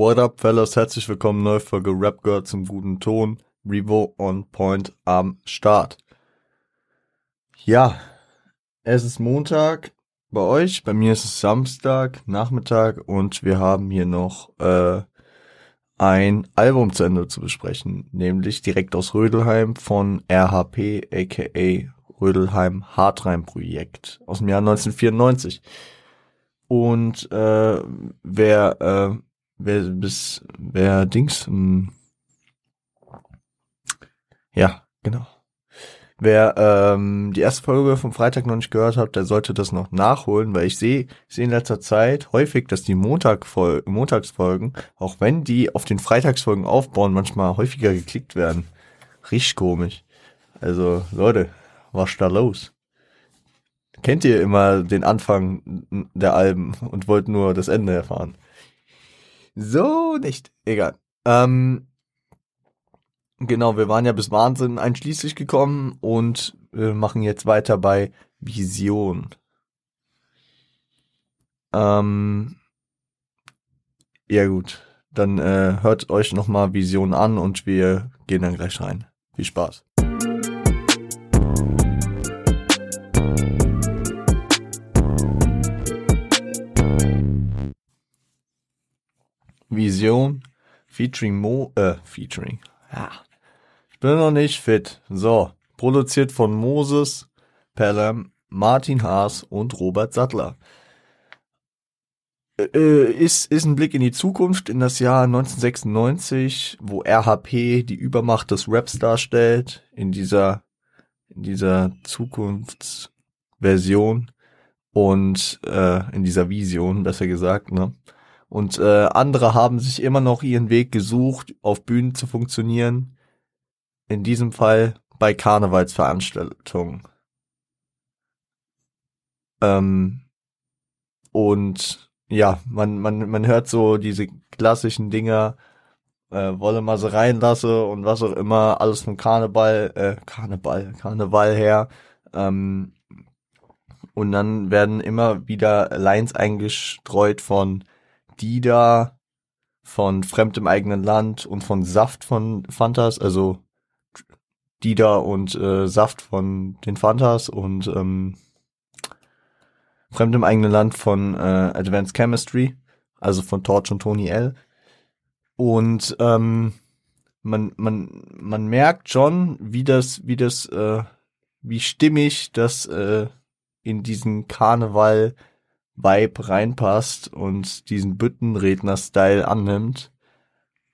What up, fellas? Herzlich willkommen, neue Folge Rap Girl zum guten Ton. Revo on Point am Start. Ja, es ist Montag bei euch, bei mir ist es Samstag, Nachmittag und wir haben hier noch äh, ein Album zu Ende zu besprechen, nämlich direkt aus Rödelheim von RHP aka Rödelheim Hartreim Projekt aus dem Jahr 1994. Und äh, wer äh, wer bis wer Dings mh, hm, ja genau. Wer ähm, die erste Folge vom Freitag noch nicht gehört hat der sollte das noch nachholen weil ich sehe sehe in letzter Zeit häufig dass die Montag Montagsfolgen auch wenn die auf den Freitagsfolgen aufbauen manchmal häufiger geklickt werden. Richtig komisch. Also Leute was da los? Kennt ihr immer den Anfang der Alben und wollt nur das Ende erfahren so nicht. Egal. Ähm, genau, wir waren ja bis Wahnsinn einschließlich gekommen und wir machen jetzt weiter bei Vision. Ähm, ja gut, dann äh, hört euch nochmal Vision an und wir gehen dann gleich rein. Viel Spaß. Vision featuring Mo, äh, featuring. Ja. Ich bin noch nicht fit. So. Produziert von Moses, Pelham, Martin Haas und Robert Sattler. Äh, äh, ist, ist ein Blick in die Zukunft, in das Jahr 1996, wo RHP die Übermacht des Raps darstellt, in dieser, in dieser Zukunftsversion und äh, in dieser Vision, besser gesagt, ne? Und äh, andere haben sich immer noch ihren Weg gesucht, auf Bühnen zu funktionieren. In diesem Fall bei Karnevalsveranstaltungen. Ähm, und ja, man, man, man hört so diese klassischen Dinger, äh, wolle mal so reinlasse und was auch immer, alles vom Karneval, äh, Karneval, Karneval her. Ähm, und dann werden immer wieder Lines eingestreut von Dida von Fremd im eigenen Land und von Saft von Fantas, also Dida und äh, Saft von den Fantas und ähm, Fremd im eigenen Land von äh, Advanced Chemistry, also von Torch und Tony L. Und ähm, man, man, man merkt schon, wie das, wie das, äh, wie stimmig das äh, in diesen Karneval Vibe reinpasst und diesen Büttenredner-Style annimmt.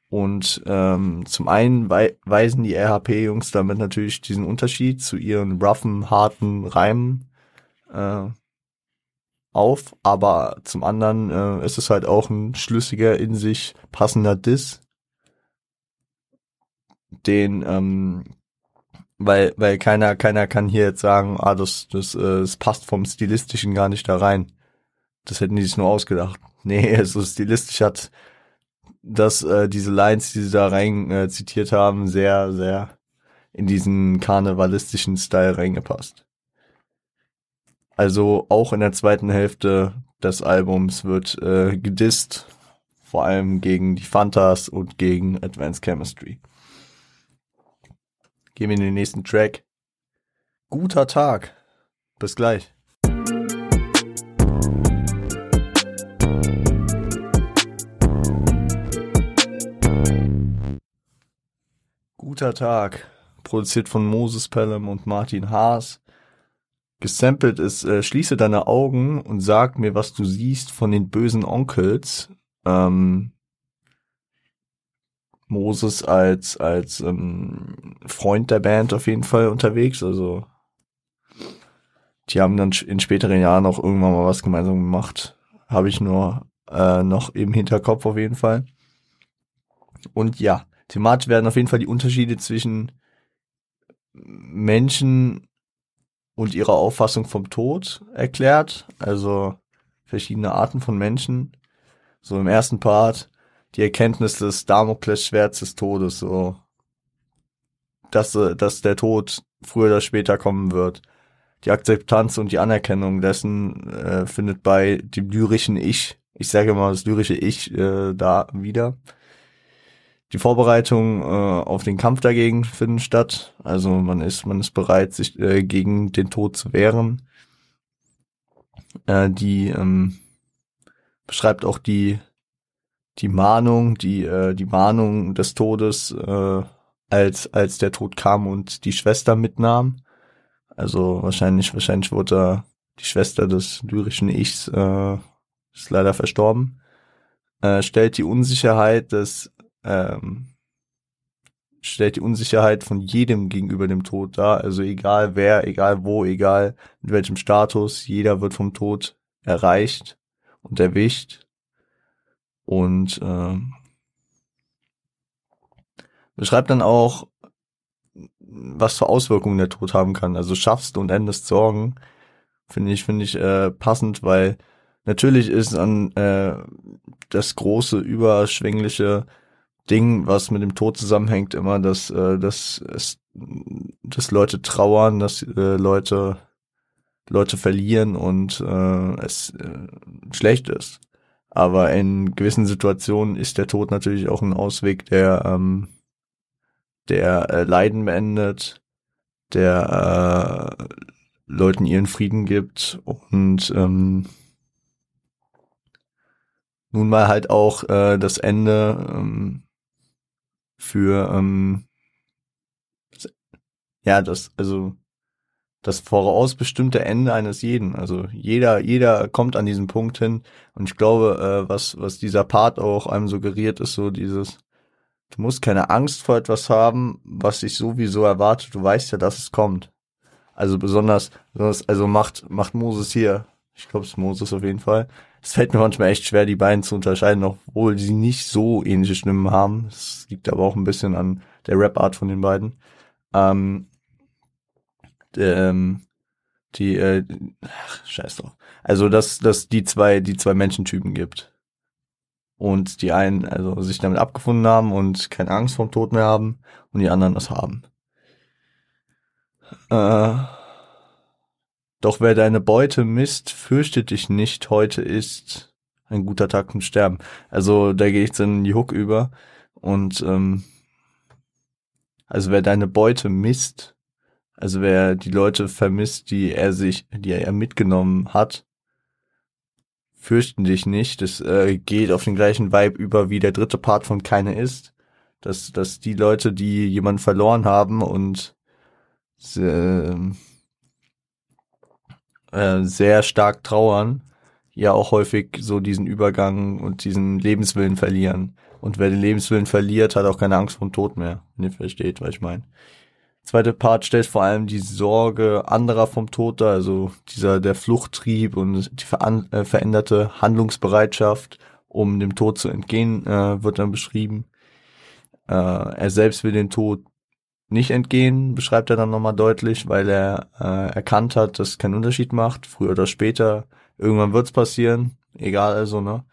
Und ähm, zum einen wei weisen die RHP-Jungs damit natürlich diesen Unterschied zu ihren roughen, harten Reimen äh, auf, aber zum anderen äh, ist es halt auch ein schlüssiger, in sich passender Diss, den, ähm, weil, weil keiner, keiner kann hier jetzt sagen, ah, das, das, äh, das passt vom Stilistischen gar nicht da rein. Das hätten die sich nur ausgedacht. Nee, also stilistisch hat das, äh, diese Lines, die sie da rein äh, zitiert haben, sehr, sehr in diesen karnevalistischen Style reingepasst. Also auch in der zweiten Hälfte des Albums wird äh, gedisst, vor allem gegen die Fantas und gegen Advanced Chemistry. Gehen wir in den nächsten Track. Guter Tag. Bis gleich. Guter Tag, produziert von Moses Pelham und Martin Haas. Gesampelt ist äh, Schließe deine Augen und sag mir, was du siehst von den bösen Onkels. Ähm, Moses als als ähm, Freund der Band auf jeden Fall unterwegs. Also die haben dann in späteren Jahren auch irgendwann mal was gemeinsam gemacht. Habe ich nur äh, noch im Hinterkopf auf jeden Fall. Und ja, thematisch werden auf jeden Fall die Unterschiede zwischen Menschen und ihrer Auffassung vom Tod erklärt. Also verschiedene Arten von Menschen. So im ersten Part die Erkenntnis des Damoklesschwerts des Todes, so dass, dass der Tod früher oder später kommen wird. Die Akzeptanz und die Anerkennung dessen äh, findet bei dem lyrischen Ich ich sage mal, das lyrische Ich äh, da wieder. Die Vorbereitungen äh, auf den Kampf dagegen finden statt. Also man ist, man ist bereit, sich äh, gegen den Tod zu wehren. Äh, die ähm, beschreibt auch die die Mahnung, die äh, die Mahnung des Todes, äh, als als der Tod kam und die Schwester mitnahm. Also wahrscheinlich wahrscheinlich wurde die Schwester des lyrischen Ichs äh, ist leider verstorben. Äh, stellt die Unsicherheit des ähm, stellt die Unsicherheit von jedem gegenüber dem Tod dar. Also egal wer, egal wo, egal mit welchem Status, jeder wird vom Tod erreicht und erwischt. Und äh, beschreibt dann auch, was für Auswirkungen der Tod haben kann. Also schaffst und endest Sorgen, finde ich, finde ich äh, passend, weil natürlich ist an äh, das große, überschwängliche Ding, was mit dem Tod zusammenhängt, immer, dass, äh, dass, es, dass Leute trauern, dass äh, Leute Leute verlieren und äh, es äh, schlecht ist. Aber in gewissen Situationen ist der Tod natürlich auch ein Ausweg, der ähm, der äh, Leiden beendet, der äh, Leuten ihren Frieden gibt und ähm, nun mal halt auch äh, das Ende ähm, für ähm, ja das also das vorausbestimmte Ende eines jeden. Also jeder jeder kommt an diesen Punkt hin und ich glaube, äh, was was dieser Part auch einem suggeriert, ist so dieses Du musst keine Angst vor etwas haben, was dich sowieso erwartet. Du weißt ja, dass es kommt. Also besonders, besonders also macht, macht Moses hier. Ich glaube, es ist Moses auf jeden Fall. Es fällt mir manchmal echt schwer, die beiden zu unterscheiden, obwohl sie nicht so ähnliche Stimmen haben. Es liegt aber auch ein bisschen an der Rap-Art von den beiden. Ähm, ähm, die, äh, ach, scheiß drauf. Also, dass, dass die zwei, die zwei Menschentypen gibt und die einen also sich damit abgefunden haben und keine Angst vorm Tod mehr haben und die anderen das haben. Äh, doch wer deine Beute misst, fürchtet dich nicht, heute ist ein guter Tag zum Sterben. Also da gehe ich dann in die Hook über und ähm, also wer deine Beute misst, also wer die Leute vermisst, die er sich, die er mitgenommen hat, fürchten dich nicht. Das äh, geht auf den gleichen Vibe über wie der dritte Part von Keine ist. Dass, dass die Leute, die jemanden verloren haben und äh, äh, sehr stark trauern, ja auch häufig so diesen Übergang und diesen Lebenswillen verlieren. Und wer den Lebenswillen verliert, hat auch keine Angst vor dem Tod mehr, wenn ihr versteht, was ich meine zweite Part stellt vor allem die Sorge anderer vom Tod dar, also dieser der Fluchttrieb und die ver äh, veränderte Handlungsbereitschaft, um dem Tod zu entgehen, äh, wird dann beschrieben. Äh, er selbst will den Tod nicht entgehen, beschreibt er dann nochmal deutlich, weil er äh, erkannt hat, dass es keinen Unterschied macht, früher oder später. Irgendwann wird's passieren, egal also, ne?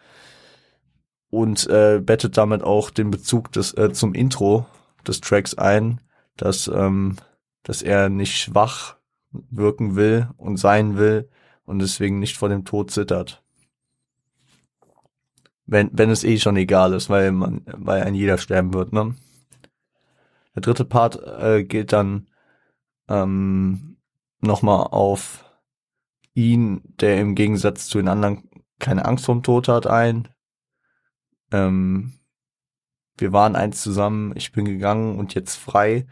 Und äh, bettet damit auch den Bezug des, äh, zum Intro des Tracks ein, dass, ähm, dass er nicht schwach wirken will und sein will und deswegen nicht vor dem Tod zittert. Wenn, wenn es eh schon egal ist, weil man, weil ein jeder sterben wird, ne? Der dritte Part äh, geht dann ähm, nochmal auf ihn, der im Gegensatz zu den anderen keine Angst vorm Tod hat, ein. Ähm, wir waren eins zusammen, ich bin gegangen und jetzt frei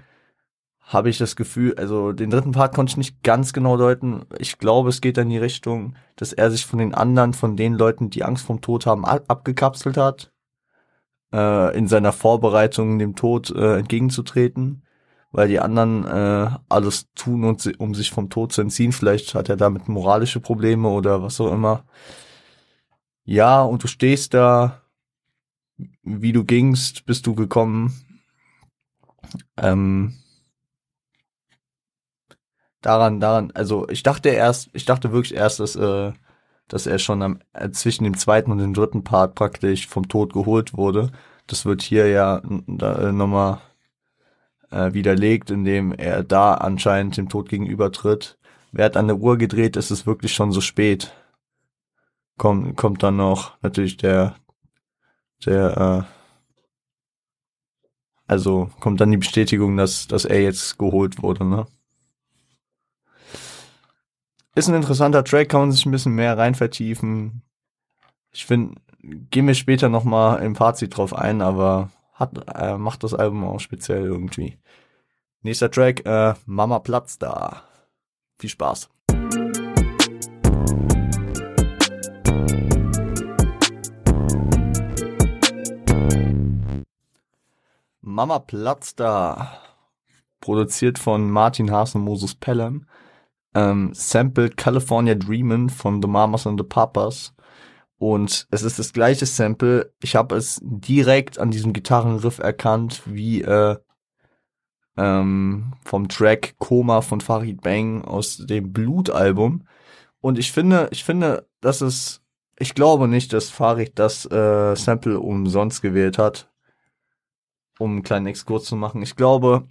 habe ich das Gefühl, also den dritten Part konnte ich nicht ganz genau deuten. Ich glaube, es geht in die Richtung, dass er sich von den anderen, von den Leuten, die Angst vom Tod haben, abgekapselt hat, äh, in seiner Vorbereitung dem Tod äh, entgegenzutreten, weil die anderen äh, alles tun, um sich vom Tod zu entziehen. Vielleicht hat er damit moralische Probleme oder was auch immer. Ja, und du stehst da, wie du gingst, bist du gekommen. Ähm, daran, daran, also ich dachte erst, ich dachte wirklich erst, dass, äh, dass er schon am, äh, zwischen dem zweiten und dem dritten Part praktisch vom Tod geholt wurde. Das wird hier ja äh, nochmal äh, widerlegt, indem er da anscheinend dem Tod gegenübertritt. Wer hat an der Uhr gedreht, ist es wirklich schon so spät. kommt, kommt dann noch natürlich der, der, äh, also kommt dann die Bestätigung, dass, dass er jetzt geholt wurde, ne? Ist ein interessanter Track, kann man sich ein bisschen mehr rein vertiefen. Ich finde, gehen wir später nochmal im Fazit drauf ein, aber hat, äh, macht das Album auch speziell irgendwie. Nächster Track, äh, Mama Platz da. Viel Spaß. Mama Platz da. Produziert von Martin Haas und Moses Pelham. Ähm, sampled California Dreamin' von The Mamas and the Papas. Und es ist das gleiche Sample. Ich habe es direkt an diesem Gitarrenriff erkannt, wie äh, ähm, vom Track Koma von Farid Bang aus dem Blutalbum. Und ich finde, ich finde, dass es, ich glaube nicht, dass Farid das äh, Sample umsonst gewählt hat um einen kleinen Exkurs zu machen. Ich glaube,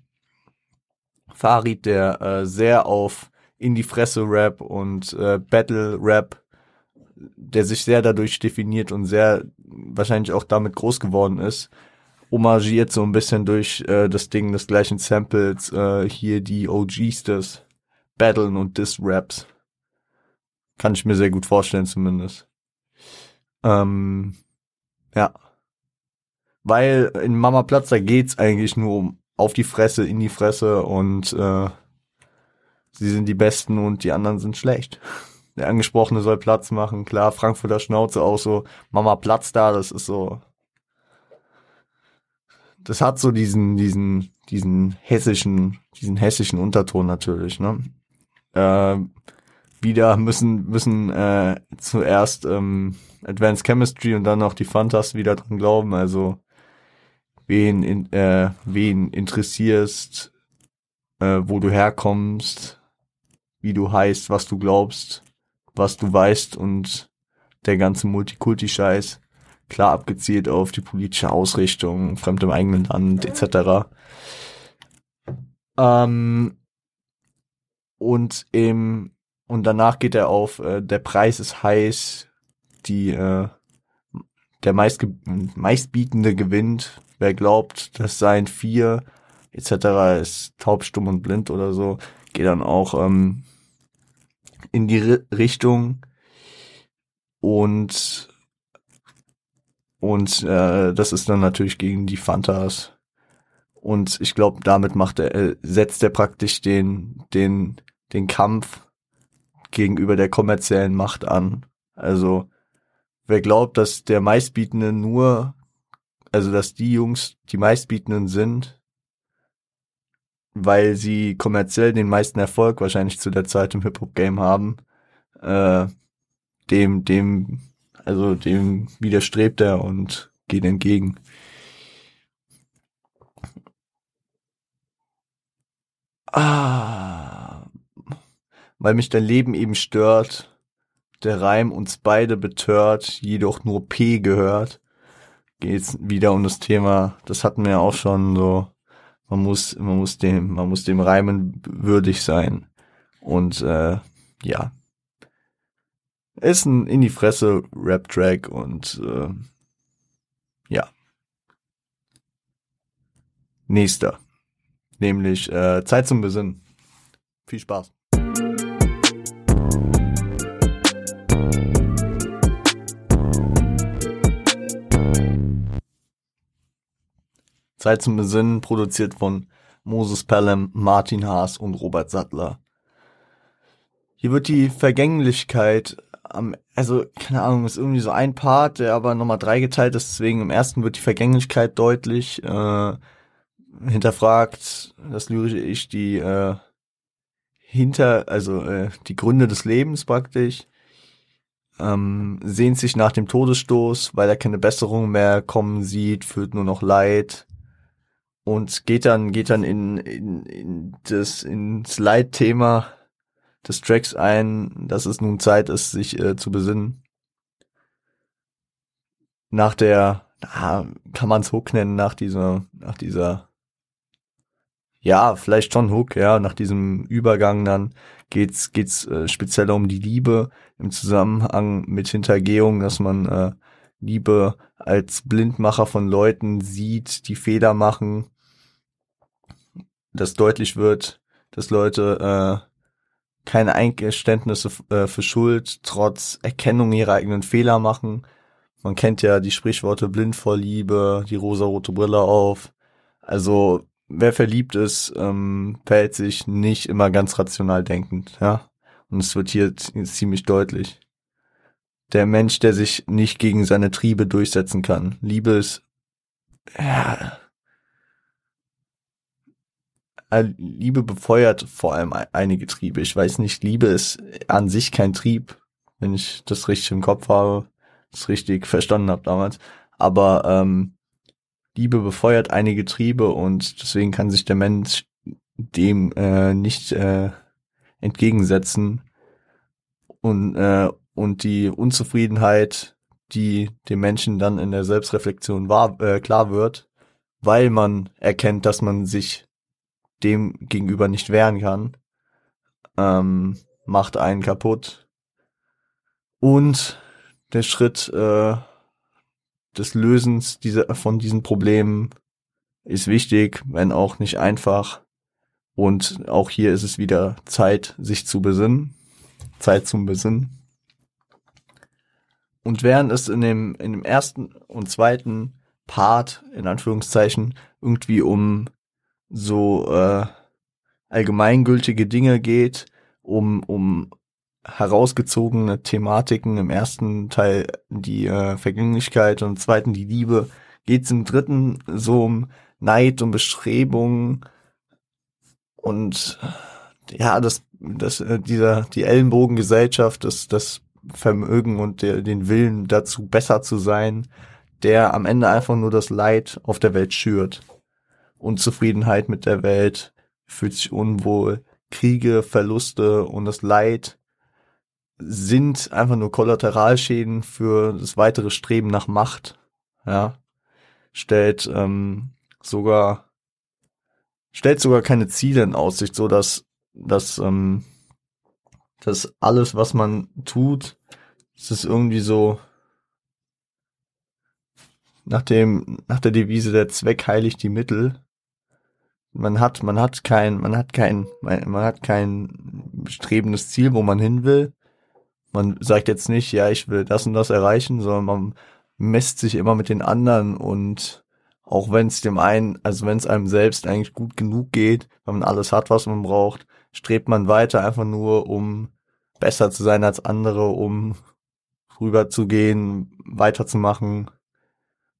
Farid, der äh, sehr auf in die Fresse Rap und äh, Battle Rap, der sich sehr dadurch definiert und sehr wahrscheinlich auch damit groß geworden ist, homagiert so ein bisschen durch äh, das Ding des gleichen Samples äh, hier die OGs des Battlen und Diss-Raps. Kann ich mir sehr gut vorstellen zumindest. Ähm, ja. Weil in Mama Platz, da geht's eigentlich nur um auf die Fresse, in die Fresse und äh, sie sind die Besten und die anderen sind schlecht. Der Angesprochene soll Platz machen, klar, Frankfurter Schnauze auch so, Mama Platz da, das ist so. Das hat so diesen, diesen, diesen hessischen, diesen hessischen Unterton natürlich, ne? Äh, wieder müssen, müssen äh, zuerst ähm, Advanced Chemistry und dann noch die Fantas wieder dran glauben, also wen, in, äh, wen interessierst, äh, wo du herkommst, wie du heißt, was du glaubst, was du weißt und der ganze Multikulti-Scheiß. Klar abgezielt auf die politische Ausrichtung, fremd im eigenen Land etc. Ähm, und im und danach geht er auf, äh, der Preis ist heiß, die äh, der meist, meistbietende gewinnt, wer glaubt, das seien vier etc. ist taub, stumm und blind oder so, geht dann auch ähm, in die Richtung und und äh, das ist dann natürlich gegen die Fantas. Und ich glaube damit macht er äh, setzt er praktisch den den den Kampf gegenüber der kommerziellen Macht an. Also wer glaubt dass der meistbietende nur also dass die Jungs die meistbietenden sind, weil sie kommerziell den meisten Erfolg wahrscheinlich zu der Zeit im Hip-Hop-Game haben, äh, dem, dem, also dem widerstrebt er und geht entgegen. Ah, weil mich dein Leben eben stört, der Reim uns beide betört, jedoch nur P gehört geht's wieder um das Thema, das hatten wir auch schon so, man muss, man muss dem, man muss dem Reimen würdig sein. Und äh, ja. Ist ein in die Fresse Rap-Track und äh, ja. Nächster. Nämlich äh, Zeit zum Besinnen. Viel Spaß. Zeit zum Besinnen, produziert von Moses Pelham, Martin Haas und Robert Sattler. Hier wird die Vergänglichkeit am, also, keine Ahnung, ist irgendwie so ein Part, der aber nochmal dreigeteilt ist, deswegen im ersten wird die Vergänglichkeit deutlich, äh, hinterfragt das lyrische Ich die, äh, hinter, also, äh, die Gründe des Lebens praktisch, ähm, sehnt sich nach dem Todesstoß, weil er keine Besserung mehr kommen sieht, fühlt nur noch Leid, und geht dann geht dann in, in, in das ins Leitthema des Tracks ein, dass es nun Zeit ist, sich äh, zu besinnen. Nach der, ah, kann man es Hook nennen, nach dieser, nach dieser, ja, vielleicht schon Hook, ja, nach diesem Übergang dann geht's geht's äh, speziell um die Liebe im Zusammenhang mit Hintergehung, dass man äh, Liebe als Blindmacher von Leuten sieht, die Fehler machen, dass deutlich wird, dass Leute äh, keine Eingeständnisse äh, für Schuld trotz Erkennung ihrer eigenen Fehler machen. Man kennt ja die Sprichworte blind vor Liebe, die rosarote Brille auf. Also wer verliebt ist, ähm, verhält sich nicht immer ganz rational denkend, ja. Und es wird hier ziemlich deutlich. Der Mensch, der sich nicht gegen seine Triebe durchsetzen kann. Liebe ist, ja, äh, Liebe befeuert vor allem einige Triebe. Ich weiß nicht, Liebe ist an sich kein Trieb, wenn ich das richtig im Kopf habe, das richtig verstanden habe damals. Aber ähm, Liebe befeuert einige Triebe und deswegen kann sich der Mensch dem äh, nicht äh, entgegensetzen und äh, und die Unzufriedenheit, die dem Menschen dann in der Selbstreflexion war, äh, klar wird, weil man erkennt, dass man sich dem gegenüber nicht wehren kann, ähm, macht einen kaputt. Und der Schritt äh, des Lösens dieser, von diesen Problemen ist wichtig, wenn auch nicht einfach. Und auch hier ist es wieder Zeit, sich zu besinnen. Zeit zum Besinnen. Und während es in dem, in dem ersten und zweiten Part, in Anführungszeichen, irgendwie um so äh, allgemeingültige Dinge geht, um, um herausgezogene Thematiken. Im ersten Teil die äh, Vergänglichkeit und im zweiten die Liebe. Geht's im dritten so um Neid und Bestrebung und ja, das, das, äh, dieser, die Ellenbogengesellschaft, das, das Vermögen und der, den Willen dazu besser zu sein, der am Ende einfach nur das Leid auf der Welt schürt. Unzufriedenheit mit der Welt, fühlt sich unwohl, Kriege, Verluste und das Leid sind einfach nur Kollateralschäden für das weitere Streben nach Macht. Ja, stellt ähm, sogar stellt sogar keine Ziele in Aussicht, so dass dass ähm, dass alles, was man tut, es ist irgendwie so nach dem nach der Devise der Zweck heiligt die Mittel man hat, man hat kein, man hat kein, man, hat kein bestrebendes Ziel, wo man hin will. Man sagt jetzt nicht, ja, ich will das und das erreichen, sondern man messt sich immer mit den anderen und auch wenn es dem einen, also wenn es einem selbst eigentlich gut genug geht, wenn man alles hat, was man braucht, strebt man weiter einfach nur, um besser zu sein als andere, um rüber zu gehen, weiterzumachen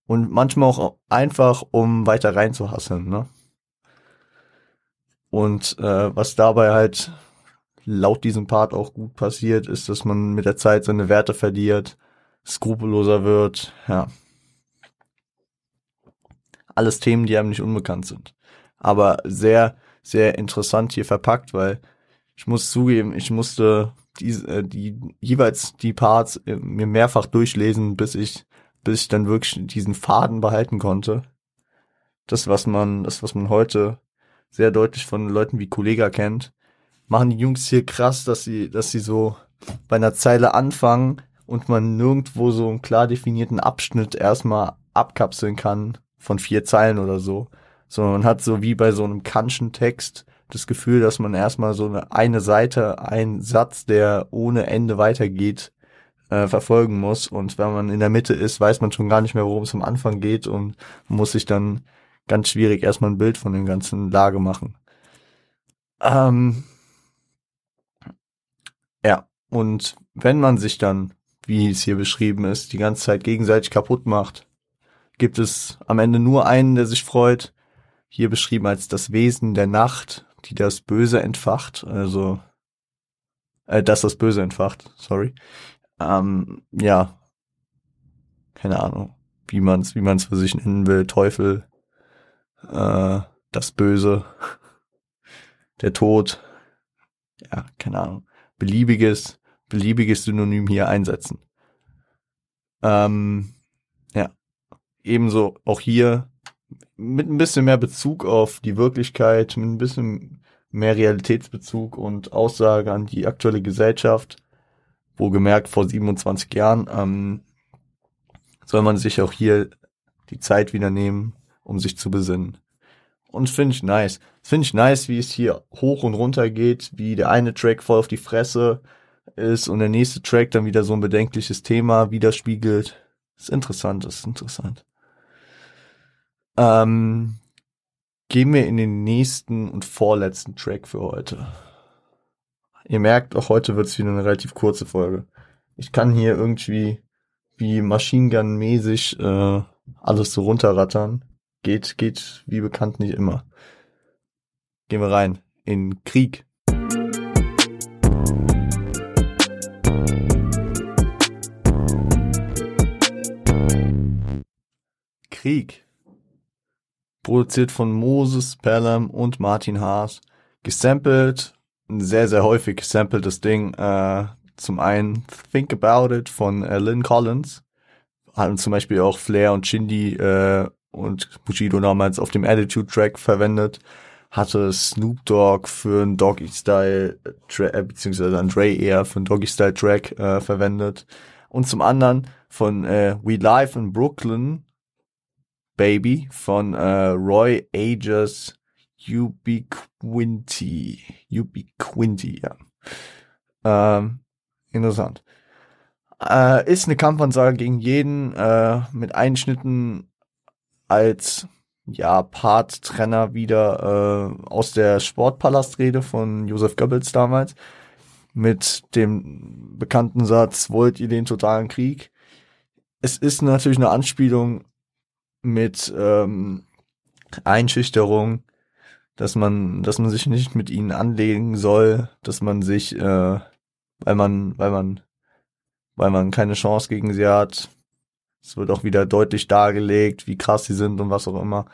und manchmal auch einfach, um weiter reinzuhasseln, ne? Und äh, was dabei halt laut diesem Part auch gut passiert, ist, dass man mit der Zeit seine Werte verliert, skrupelloser wird, ja. Alles Themen, die einem nicht unbekannt sind. Aber sehr, sehr interessant hier verpackt, weil ich muss zugeben, ich musste die, äh, die jeweils die Parts äh, mir mehrfach durchlesen, bis ich, bis ich dann wirklich diesen Faden behalten konnte. Das, was man, das, was man heute sehr deutlich von Leuten wie Kollega kennt, machen die Jungs hier krass, dass sie, dass sie so bei einer Zeile anfangen und man nirgendwo so einen klar definierten Abschnitt erstmal abkapseln kann von vier Zeilen oder so. Sondern man hat so wie bei so einem Kantschen Text das Gefühl, dass man erstmal so eine, eine Seite, einen Satz, der ohne Ende weitergeht, äh, verfolgen muss. Und wenn man in der Mitte ist, weiß man schon gar nicht mehr, worum es am Anfang geht und muss sich dann ganz schwierig erstmal ein Bild von dem ganzen Lage machen. Ähm, ja, und wenn man sich dann, wie es hier beschrieben ist, die ganze Zeit gegenseitig kaputt macht, gibt es am Ende nur einen, der sich freut. Hier beschrieben als das Wesen der Nacht, die das Böse entfacht, also äh, das das Böse entfacht, sorry. Ähm, ja, keine Ahnung, wie man's, wie man's für sich nennen will, Teufel, äh, das Böse, der Tod, ja, keine Ahnung, beliebiges, beliebiges Synonym hier einsetzen. Ähm, ja, ebenso auch hier mit ein bisschen mehr Bezug auf die Wirklichkeit, mit ein bisschen mehr Realitätsbezug und Aussage an die aktuelle Gesellschaft, wo gemerkt vor 27 Jahren, ähm, soll man sich auch hier die Zeit wieder nehmen, um sich zu besinnen. Und finde ich nice. Finde ich nice, wie es hier hoch und runter geht, wie der eine Track voll auf die Fresse ist und der nächste Track dann wieder so ein bedenkliches Thema widerspiegelt. Ist interessant, ist interessant. Ähm, gehen wir in den nächsten und vorletzten Track für heute. Ihr merkt, auch heute wird es wieder eine relativ kurze Folge. Ich kann hier irgendwie wie Machine Gun mäßig äh, alles so runterrattern. Geht, geht wie bekannt nicht immer. Gehen wir rein in Krieg. Krieg. Produziert von Moses Pelham und Martin Haas. Gesampelt, sehr, sehr häufig gesampeltes Ding. Äh, zum einen Think About It von äh, Lynn Collins. Haben zum Beispiel auch Flair und Shindy äh, und Bushido damals auf dem Attitude-Track verwendet, hatte Snoop Dogg für einen Doggy-Style, äh, beziehungsweise Andre eher für einen Doggy-Style-Track äh, verwendet. Und zum anderen von äh, We Live in Brooklyn, Baby, von äh, Roy Ages Ubiquinty. Ubiquinty, ja. Ähm, interessant. Äh, ist eine Kampfansage gegen jeden, äh, mit Einschnitten als ja Part-Trenner wieder äh, aus der Sportpalastrede von Josef Goebbels damals mit dem bekannten Satz, wollt ihr den totalen Krieg? Es ist natürlich eine Anspielung mit ähm, Einschüchterung, dass man, dass man sich nicht mit ihnen anlegen soll, dass man sich, äh, weil man, weil man, weil man keine Chance gegen sie hat, es wird auch wieder deutlich dargelegt, wie krass sie sind und was auch immer.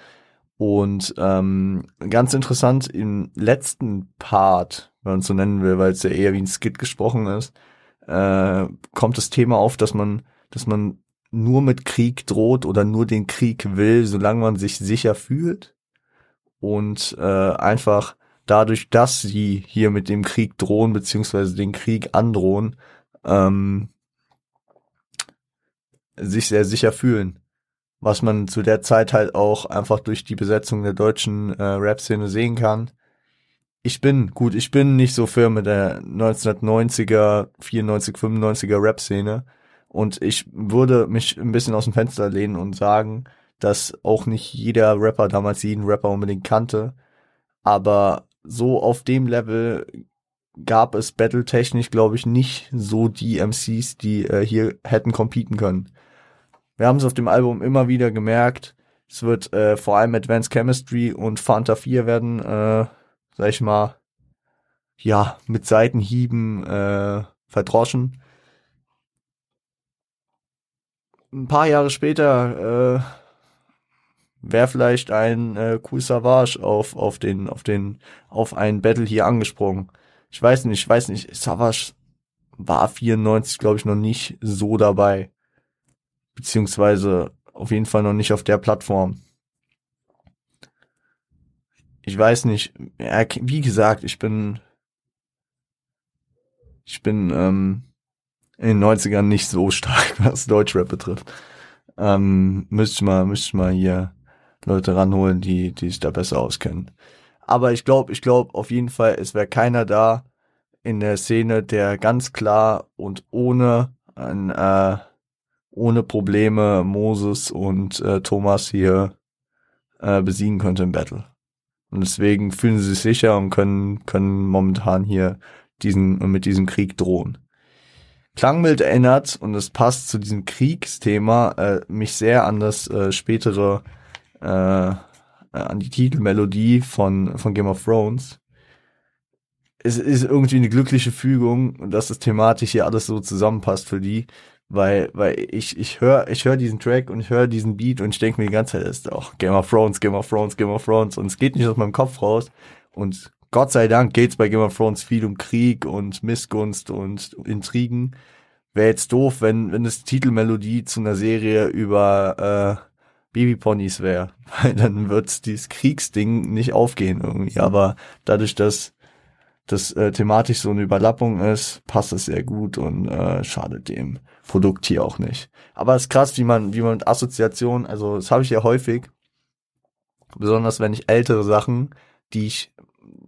Und ähm, ganz interessant, im letzten Part, wenn man es so nennen will, weil es ja eher wie ein Skit gesprochen ist, äh, kommt das Thema auf, dass man, dass man nur mit Krieg droht oder nur den Krieg will, solange man sich sicher fühlt. Und äh, einfach dadurch, dass sie hier mit dem Krieg drohen, beziehungsweise den Krieg androhen, ähm, sich sehr sicher fühlen. Was man zu der Zeit halt auch einfach durch die Besetzung der deutschen äh, Rap-Szene sehen kann. Ich bin, gut, ich bin nicht so firm mit der 1990er, 94, 95er Rap-Szene. Und ich würde mich ein bisschen aus dem Fenster lehnen und sagen, dass auch nicht jeder Rapper damals jeden Rapper unbedingt kannte. Aber so auf dem Level gab es battletechnisch, glaube ich, nicht so die MCs, die äh, hier hätten competen können. Wir haben es auf dem Album immer wieder gemerkt. Es wird äh, vor allem Advanced Chemistry und Fanta 4 werden, äh, sag ich mal, ja, mit Seitenhieben äh, verdroschen. Ein paar Jahre später äh, wäre vielleicht ein äh, Cool Savage auf, auf den, auf den, auf einen Battle hier angesprungen. Ich weiß nicht, ich weiß nicht, Savage war 94, glaube ich, noch nicht so dabei beziehungsweise auf jeden Fall noch nicht auf der Plattform. Ich weiß nicht, wie gesagt, ich bin, ich bin ähm, in den 90ern nicht so stark, was Deutschrap betrifft. Ähm, müsste ich mal, müsste ich mal hier Leute ranholen, die, die sich da besser auskennen. Aber ich glaube, ich glaube auf jeden Fall, es wäre keiner da in der Szene, der ganz klar und ohne ein äh, ohne Probleme Moses und äh, Thomas hier äh, besiegen könnte im Battle. Und deswegen fühlen sie sich sicher und können, können momentan hier diesen, mit diesem Krieg drohen. Klangbild erinnert, und es passt zu diesem Kriegsthema, äh, mich sehr an das äh, spätere, äh, an die Titelmelodie von, von Game of Thrones. Es ist irgendwie eine glückliche Fügung, dass das thematisch hier alles so zusammenpasst für die, weil weil ich ich höre ich höre diesen Track und ich höre diesen Beat und ich denke mir die ganze Zeit ist auch Game of Thrones Game of Thrones Game of Thrones und es geht nicht aus meinem Kopf raus und Gott sei Dank geht's bei Game of Thrones viel um Krieg und Missgunst und Intrigen wäre jetzt doof wenn wenn es Titelmelodie zu einer Serie über äh, Babyponys wäre, weil dann wird dieses Kriegsding nicht aufgehen irgendwie. Aber dadurch, dass das äh, thematisch so eine Überlappung ist, passt es sehr gut und äh, schadet dem Produkt hier auch nicht. Aber es ist krass, wie man, wie man mit Assoziationen, also das habe ich ja häufig, besonders wenn ich ältere Sachen, die ich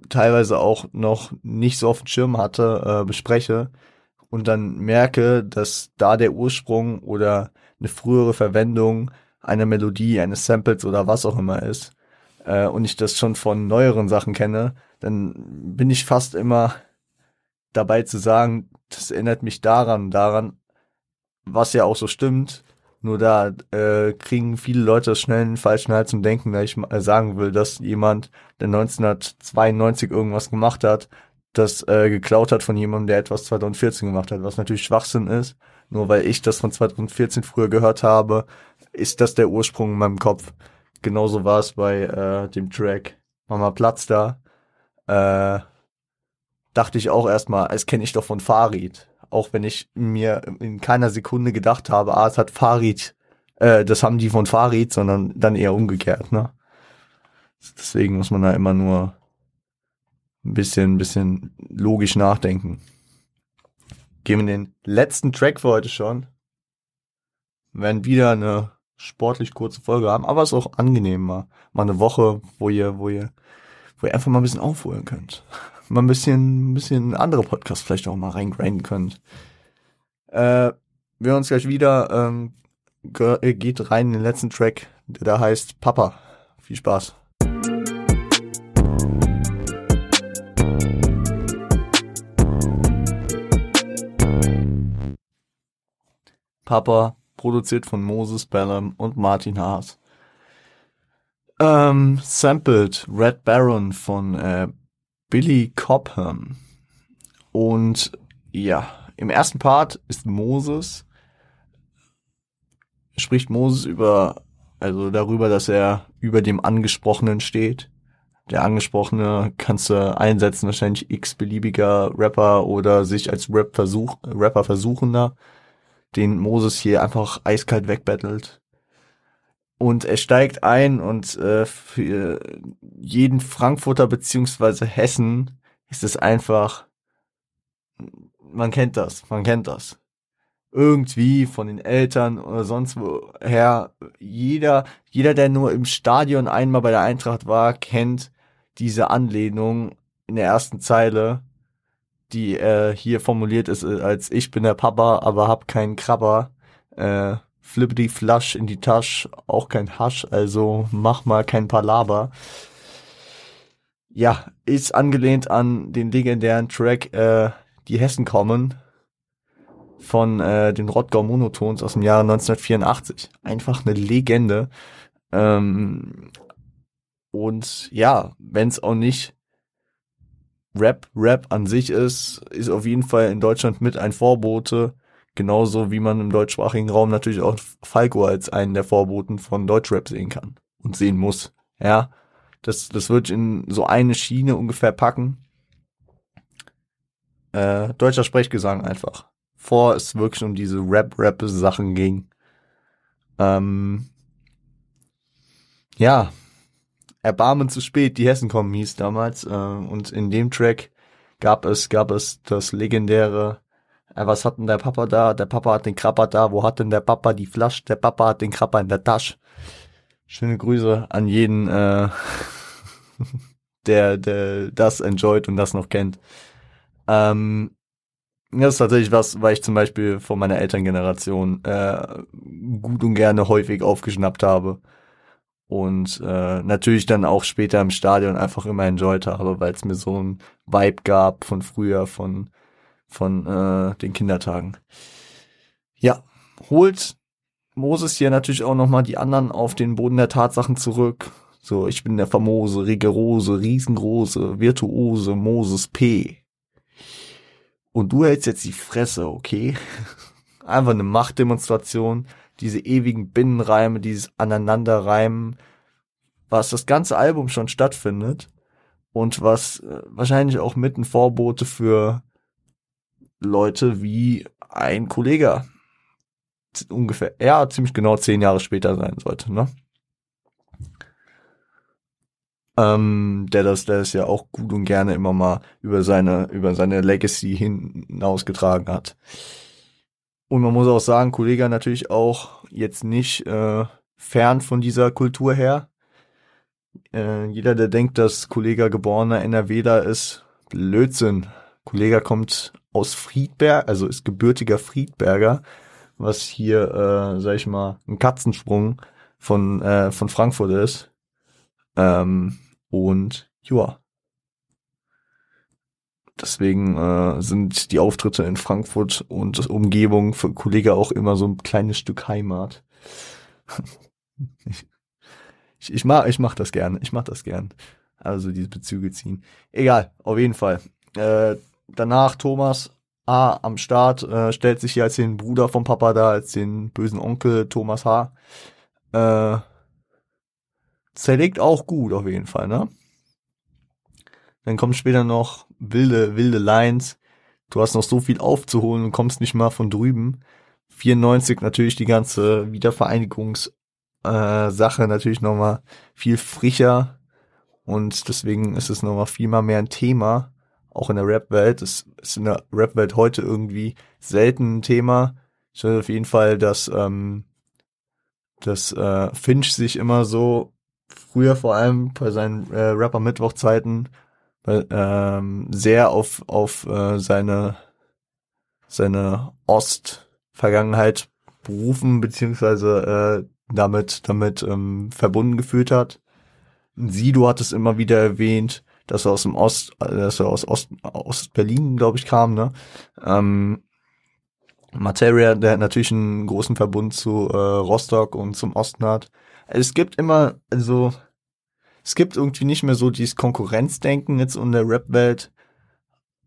teilweise auch noch nicht so auf dem Schirm hatte, äh, bespreche und dann merke, dass da der Ursprung oder eine frühere Verwendung einer Melodie, eines Samples oder was auch immer ist, äh, und ich das schon von neueren Sachen kenne, dann bin ich fast immer dabei zu sagen, das erinnert mich daran, daran, was ja auch so stimmt. Nur da äh, kriegen viele Leute schnell einen falschen Hals zum Denken, da ich mal sagen will, dass jemand, der 1992 irgendwas gemacht hat, das äh, geklaut hat von jemandem, der etwas 2014 gemacht hat, was natürlich Schwachsinn ist. Nur weil ich das von 2014 früher gehört habe, ist das der Ursprung in meinem Kopf. Genauso war es bei äh, dem Track Mama Platz da. Äh, dachte ich auch erstmal, es kenne ich doch von Farid. Auch wenn ich mir in keiner Sekunde gedacht habe, ah, es hat Farid, äh, das haben die von Farid, sondern dann eher umgekehrt, ne? Deswegen muss man da immer nur ein bisschen, ein bisschen logisch nachdenken. Gehen wir den letzten Track für heute schon. Wir werden wieder eine sportlich kurze Folge haben, aber es ist auch angenehm mal. Mal eine Woche, wo ihr, wo ihr, wo ihr einfach mal ein bisschen aufholen könnt. Mal ein bisschen, ein bisschen andere Podcasts vielleicht auch mal reingrinden könnt. Äh, wir uns gleich wieder, ähm, geht rein in den letzten Track, der da heißt Papa. Viel Spaß. Papa, produziert von Moses Bellum und Martin Haas. Ähm, sampled Red Baron von äh, Billy Cobham. Und ja, im ersten Part ist Moses, spricht Moses über, also darüber, dass er über dem Angesprochenen steht. Der Angesprochene kannst du einsetzen, wahrscheinlich x-beliebiger Rapper oder sich als Rap -Versuch, Rapper Versuchender den Moses hier einfach eiskalt wegbettelt. Und er steigt ein und äh, für jeden Frankfurter beziehungsweise Hessen ist es einfach, man kennt das, man kennt das. Irgendwie von den Eltern oder sonst woher, jeder, jeder, der nur im Stadion einmal bei der Eintracht war, kennt diese Anlehnung in der ersten Zeile die äh, hier formuliert ist äh, als ich bin der Papa, aber hab keinen Krabber. Äh, Flippity Flush in die Tasche, auch kein Hasch, also mach mal kein Palaber. Ja, ist angelehnt an den legendären Track äh, Die Hessen kommen von äh, den Rottgau Monotons aus dem Jahre 1984. Einfach eine Legende. Ähm, und ja, wenn es auch nicht Rap, Rap an sich ist, ist auf jeden Fall in Deutschland mit ein Vorbote. Genauso wie man im deutschsprachigen Raum natürlich auch Falco als einen der Vorboten von Deutschrap sehen kann und sehen muss. Ja, das, das wird in so eine Schiene ungefähr packen. Äh, deutscher Sprechgesang einfach. Vor es wirklich um diese Rap-Rap-Sachen ging. Ähm, ja, Erbarmen zu spät, die Hessen kommen hieß damals. Äh, und in dem Track gab es, gab es das legendäre, was hat denn der Papa da? Der Papa hat den Krabber da. Wo hat denn der Papa die Flasche? Der Papa hat den Krabber in der Tasche. Schöne Grüße an jeden, äh, der, der das enjoyt und das noch kennt. Ähm, das ist tatsächlich was, weil ich zum Beispiel von meiner Elterngeneration äh, gut und gerne häufig aufgeschnappt habe und äh, natürlich dann auch später im Stadion einfach immer enjoyed habe, weil es mir so ein Vibe gab von früher, von von äh, den Kindertagen. Ja, holt Moses hier natürlich auch nochmal die anderen auf den Boden der Tatsachen zurück. So, ich bin der famose, rigorose, riesengroße, virtuose Moses P. Und du hältst jetzt die Fresse, okay? Einfach eine Machtdemonstration diese ewigen Binnenreime, dieses Aneinanderreimen, was das ganze Album schon stattfindet und was äh, wahrscheinlich auch mit ein Vorbote für Leute wie ein Kollege ungefähr, ja, ziemlich genau zehn Jahre später sein sollte, ne? ähm, der das, der es ja auch gut und gerne immer mal über seine, über seine Legacy hinausgetragen hat. Und man muss auch sagen, Kollege natürlich auch jetzt nicht äh, fern von dieser Kultur her. Äh, jeder, der denkt, dass Kollege geborener NRWler ist, Blödsinn. Kollege kommt aus Friedberg, also ist gebürtiger Friedberger, was hier, äh, sag ich mal, ein Katzensprung von, äh, von Frankfurt ist. Ähm, und ja. Deswegen äh, sind die Auftritte in Frankfurt und Umgebung für Kollege auch immer so ein kleines Stück Heimat. ich, ich, ich, mach, ich mach das gern. Ich mach das gern. Also diese Bezüge ziehen. Egal, auf jeden Fall. Äh, danach Thomas A am Start, äh, stellt sich hier als den Bruder vom Papa da, als den bösen Onkel Thomas H. Äh, zerlegt auch gut auf jeden Fall, ne? Dann kommen später noch wilde, wilde Lines. Du hast noch so viel aufzuholen und kommst nicht mal von drüben. 94 natürlich die ganze Wiedervereinigungs äh, natürlich nochmal viel frischer und deswegen ist es nochmal viel mal mehr ein Thema, auch in der Rap-Welt. Es ist in der Rap-Welt heute irgendwie selten ein Thema. Ich weiß auf jeden Fall, dass, ähm, dass äh, Finch sich immer so früher vor allem bei seinen äh, Rapper-Mittwoch-Zeiten ähm, sehr auf, auf äh, seine, seine Ost-Vergangenheit berufen, beziehungsweise äh, damit, damit ähm, verbunden gefühlt hat. Sido hat es immer wieder erwähnt, dass er aus dem Ost, dass er aus Ost, Ost-Berlin, glaube ich, kam, ne? Ähm, Materia, der natürlich einen großen Verbund zu äh, Rostock und zum Osten hat. Es gibt immer, also es gibt irgendwie nicht mehr so dieses Konkurrenzdenken jetzt in der Rap-Welt,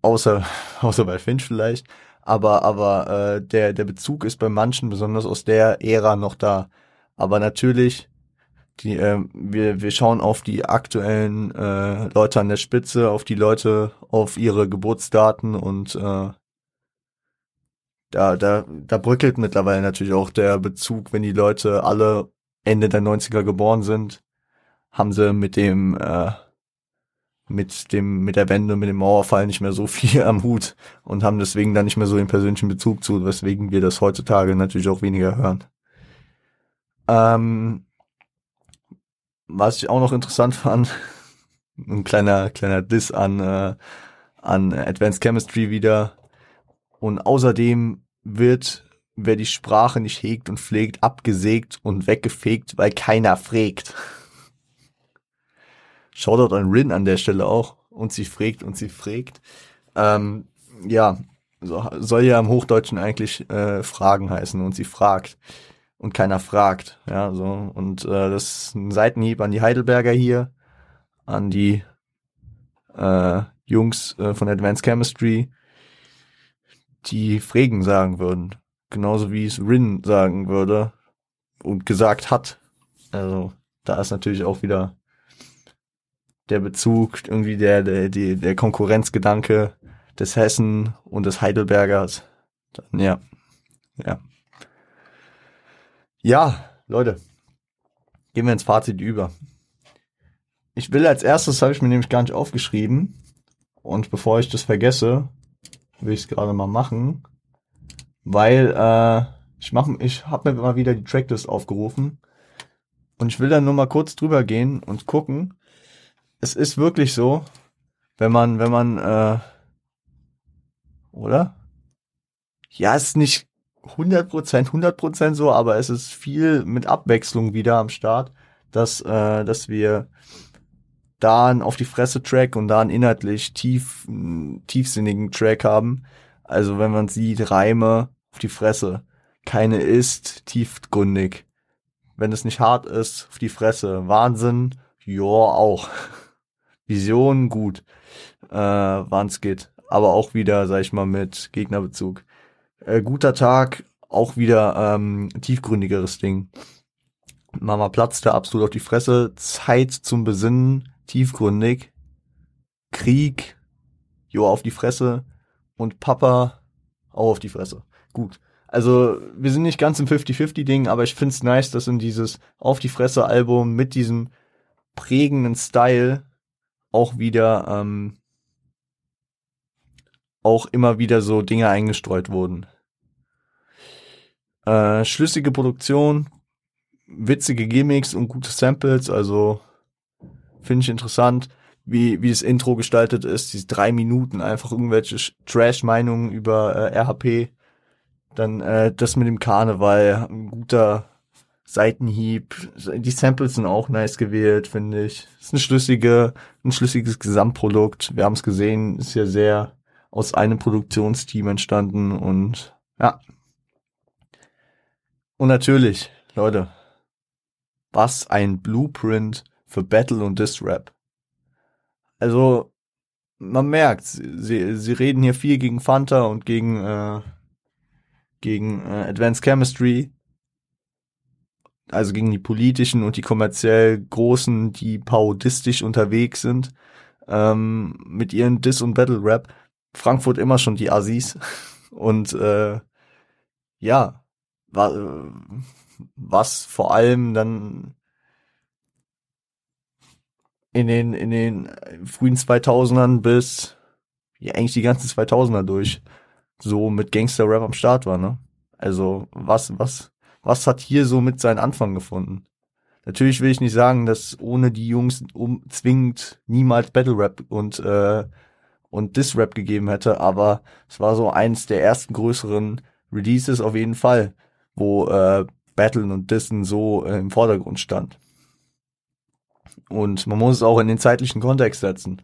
außer, außer bei Finch vielleicht. Aber, aber äh, der, der Bezug ist bei manchen, besonders aus der Ära, noch da. Aber natürlich, die, äh, wir, wir schauen auf die aktuellen äh, Leute an der Spitze, auf die Leute, auf ihre Geburtsdaten und äh, da, da, da bröckelt mittlerweile natürlich auch der Bezug, wenn die Leute alle Ende der 90er geboren sind haben sie mit dem äh, mit dem mit der Wende mit dem Mauerfall nicht mehr so viel am Hut und haben deswegen dann nicht mehr so den persönlichen Bezug zu, weswegen wir das heutzutage natürlich auch weniger hören. Ähm, was ich auch noch interessant fand, ein kleiner kleiner Diss an äh, an Advanced Chemistry wieder und außerdem wird wer die Sprache nicht hegt und pflegt, abgesägt und weggefegt, weil keiner frägt. Shoutout an Rin an der Stelle auch. Und sie fragt und sie fragt. Ähm, ja, so, soll ja im Hochdeutschen eigentlich äh, Fragen heißen und sie fragt. Und keiner fragt. Ja, so. Und äh, das ist ein Seitenhieb an die Heidelberger hier, an die äh, Jungs äh, von Advanced Chemistry, die Fregen sagen würden. Genauso wie es Rin sagen würde und gesagt hat. Also, da ist natürlich auch wieder der Bezug, irgendwie der, der, die, der Konkurrenzgedanke des Hessen und des Heidelbergers. Ja, ja. Ja, Leute, gehen wir ins Fazit über. Ich will als erstes, habe ich mir nämlich gar nicht aufgeschrieben. Und bevor ich das vergesse, will ich es gerade mal machen. Weil äh, ich mache, ich habe mir mal wieder die Tracklist aufgerufen. Und ich will dann nur mal kurz drüber gehen und gucken, es ist wirklich so, wenn man, wenn man, äh, oder? Ja, ist nicht 100 Prozent, 100 Prozent so, aber es ist viel mit Abwechslung wieder am Start, dass, äh, dass wir da einen auf die Fresse Track und da einen inhaltlich tief, tiefsinnigen Track haben. Also wenn man sieht, Reime auf die Fresse. Keine ist tiefgründig. Wenn es nicht hart ist, auf die Fresse. Wahnsinn, ja, auch. Vision gut, äh, es geht. Aber auch wieder, sag ich mal, mit Gegnerbezug. Äh, guter Tag, auch wieder ähm, tiefgründigeres Ding. Mama platzte absolut auf die Fresse. Zeit zum Besinnen, tiefgründig. Krieg, jo, auf die Fresse. Und Papa, auch auf die Fresse. Gut. Also, wir sind nicht ganz im 50-50-Ding, aber ich find's nice, dass in dieses Auf die Fresse-Album mit diesem prägenden Style auch wieder ähm, auch immer wieder so Dinge eingestreut wurden. Äh, schlüssige Produktion, witzige Gimmicks und gute Samples, also finde ich interessant, wie, wie das Intro gestaltet ist, diese drei Minuten, einfach irgendwelche Trash-Meinungen über äh, RHP. Dann äh, das mit dem Karneval, ein guter Seitenhieb. Die Samples sind auch nice gewählt, finde ich. Ist eine schlüssige, ein schlüssiges Gesamtprodukt. Wir haben es gesehen, ist ja sehr aus einem Produktionsteam entstanden und ja. Und natürlich, Leute, was ein Blueprint für Battle und Diss Rap. Also, man merkt, sie, sie reden hier viel gegen Fanta und gegen, äh, gegen äh, Advanced Chemistry. Also gegen die politischen und die kommerziell großen, die parodistisch unterwegs sind, ähm, mit ihren Diss- und Battle-Rap. Frankfurt immer schon die Assis. Und äh, ja, was vor allem dann in den, in den frühen 2000ern bis, ja, eigentlich die ganzen 2000er durch, so mit Gangster-Rap am Start war, ne? Also, was, was, was hat hier so mit seinen Anfang gefunden? Natürlich will ich nicht sagen, dass ohne die Jungs um, zwingend niemals Battle Rap und, äh, und Diss Rap gegeben hätte, aber es war so eins der ersten größeren Releases auf jeden Fall, wo äh, Battlen und Dissen so äh, im Vordergrund stand. Und man muss es auch in den zeitlichen Kontext setzen.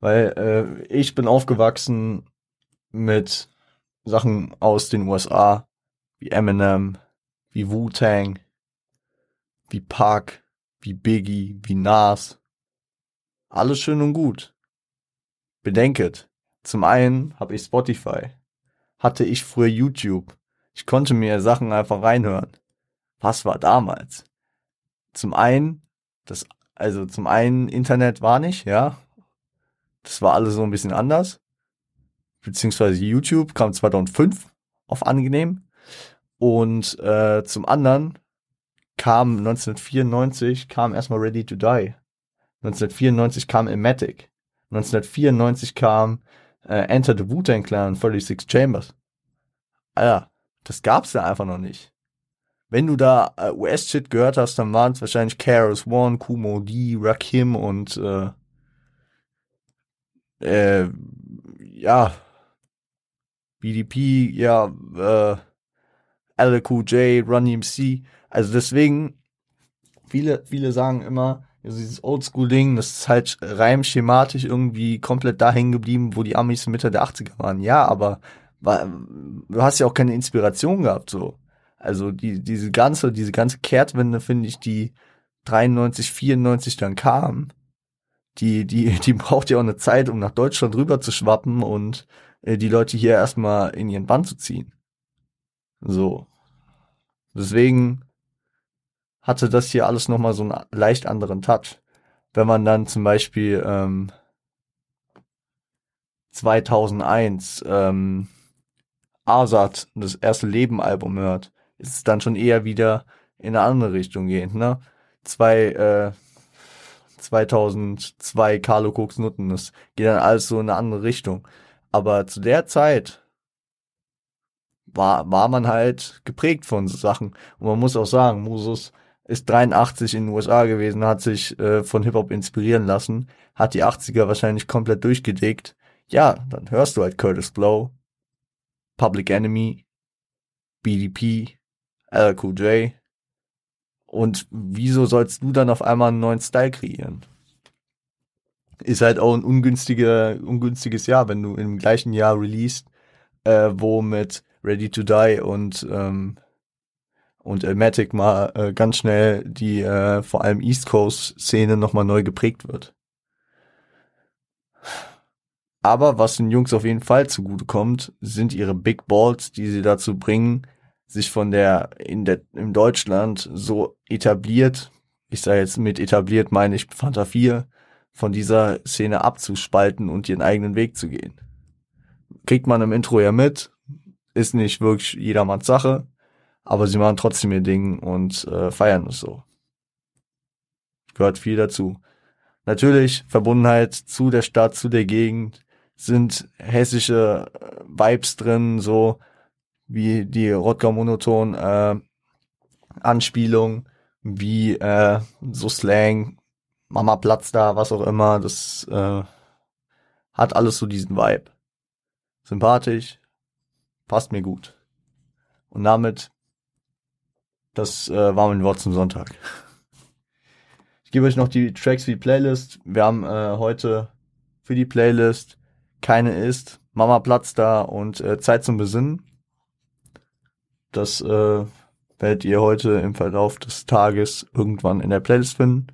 Weil äh, ich bin aufgewachsen mit Sachen aus den USA, wie Eminem, wie Wu-Tang, wie Park, wie Biggie, wie Nas. Alles schön und gut. Bedenket, zum einen habe ich Spotify, hatte ich früher YouTube. Ich konnte mir Sachen einfach reinhören. Was war damals? Zum einen das, also zum einen Internet war nicht, ja. Das war alles so ein bisschen anders. Beziehungsweise YouTube kam 2005 auf angenehm. Und äh, zum anderen kam 1994 kam erstmal Ready to Die. 1994 kam Ematic. 1994 kam äh, Enter the Wu-Tang Clan 36 Chambers. Alter, das gab's da einfach noch nicht wenn du da äh, US-Shit gehört hast, dann waren es wahrscheinlich Karis One, Kumo D, Rakim und äh, äh, ja, BDP, ja, äh, LQJ, Run MC. Also deswegen, viele, viele sagen immer, also dieses Oldschool-Ding, das ist halt reimschematisch irgendwie komplett da hängen geblieben, wo die Amis Mitte der 80er waren. Ja, aber war, du hast ja auch keine Inspiration gehabt, so. Also die, diese ganze, diese ganze Kehrtwende, finde ich, die 93, 94 dann kam, die, die, die braucht ja auch eine Zeit, um nach Deutschland rüber zu schwappen und äh, die Leute hier erstmal in ihren Bann zu ziehen. So. Deswegen hatte das hier alles nochmal so einen leicht anderen Touch. Wenn man dann zum Beispiel ähm, 2001 ähm, Azad, das erste Leben-Album hört, ist es dann schon eher wieder in eine andere Richtung gehend, ne? Zwei, äh, 2002 Carlo Cooks Nutten, das geht dann alles so in eine andere Richtung. Aber zu der Zeit war, war man halt geprägt von so Sachen. Und man muss auch sagen, Musus ist 83 in den USA gewesen, hat sich äh, von Hip-Hop inspirieren lassen, hat die 80er wahrscheinlich komplett durchgedickt. Ja, dann hörst du halt Curtis Blow, Public Enemy, BDP, LQJ. Und wieso sollst du dann auf einmal einen neuen Style kreieren? Ist halt auch ein ungünstiger, ungünstiges Jahr, wenn du im gleichen Jahr released, äh, wo mit Ready to Die und ähm, und Elmatic mal äh, ganz schnell die äh, vor allem East Coast Szene nochmal neu geprägt wird. Aber was den Jungs auf jeden Fall zugute kommt, sind ihre Big Balls, die sie dazu bringen, sich von der in der in Deutschland so etabliert, ich sage jetzt mit etabliert meine ich Fanta 4, von dieser Szene abzuspalten und ihren eigenen Weg zu gehen. Kriegt man im Intro ja mit, ist nicht wirklich jedermanns Sache, aber sie machen trotzdem ihr Ding und äh, feiern es so. Gehört viel dazu. Natürlich Verbundenheit zu der Stadt, zu der Gegend, sind hessische äh, Vibes drin, so wie die Rottgau Monoton äh, Anspielung, wie äh, so Slang, Mama Platz da, was auch immer, das äh, hat alles so diesen Vibe. Sympathisch, passt mir gut. Und damit, das äh, war mein Wort zum Sonntag. Ich gebe euch noch die Tracks für die Playlist. Wir haben äh, heute für die Playlist keine ist, Mama Platz da und äh, Zeit zum Besinnen. Das äh, werdet ihr heute im Verlauf des Tages irgendwann in der Playlist finden.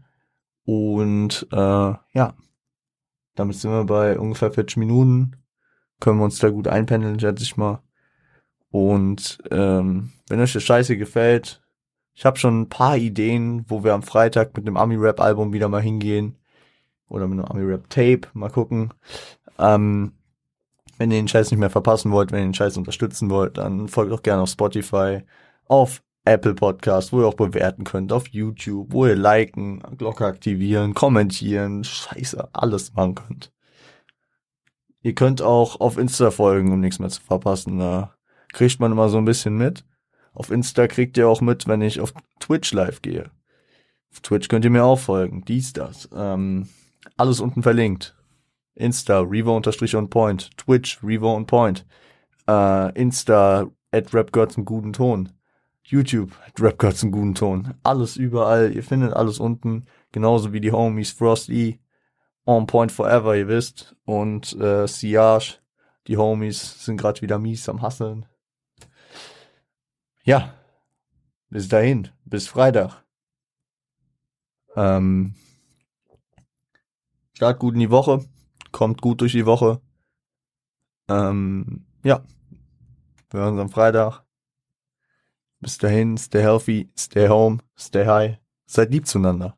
Und äh, ja, damit sind wir bei ungefähr 40 Minuten. Können wir uns da gut einpendeln, schätze ich mal. Und ähm, wenn euch das Scheiße gefällt, ich habe schon ein paar Ideen, wo wir am Freitag mit dem Ami-Rap-Album wieder mal hingehen. Oder mit einem Ami-Rap-Tape, mal gucken. Ähm, wenn ihr den Scheiß nicht mehr verpassen wollt, wenn ihr den Scheiß unterstützen wollt, dann folgt auch gerne auf Spotify, auf Apple Podcast, wo ihr auch bewerten könnt, auf YouTube, wo ihr liken, Glocke aktivieren, kommentieren, scheiße, alles machen könnt. Ihr könnt auch auf Insta folgen, um nichts mehr zu verpassen. Da kriegt man immer so ein bisschen mit. Auf Insta kriegt ihr auch mit, wenn ich auf Twitch live gehe. Auf Twitch könnt ihr mir auch folgen. Dies, das. Ähm, alles unten verlinkt. Insta, Revo unterstrich on point. Twitch, Revo on point. Äh, Insta, at RapGod zum guten Ton. YouTube, at RapGod zum guten Ton. Alles überall. Ihr findet alles unten. Genauso wie die Homies Frosty, On Point Forever, ihr wisst. Und äh, Siage, die Homies sind gerade wieder mies am Hasseln. Ja, bis dahin, bis Freitag. Ähm, Start gut in die Woche kommt gut durch die Woche. Ähm, ja, wir hören uns am Freitag. Bis dahin, stay healthy, stay home, stay high. Seid lieb zueinander.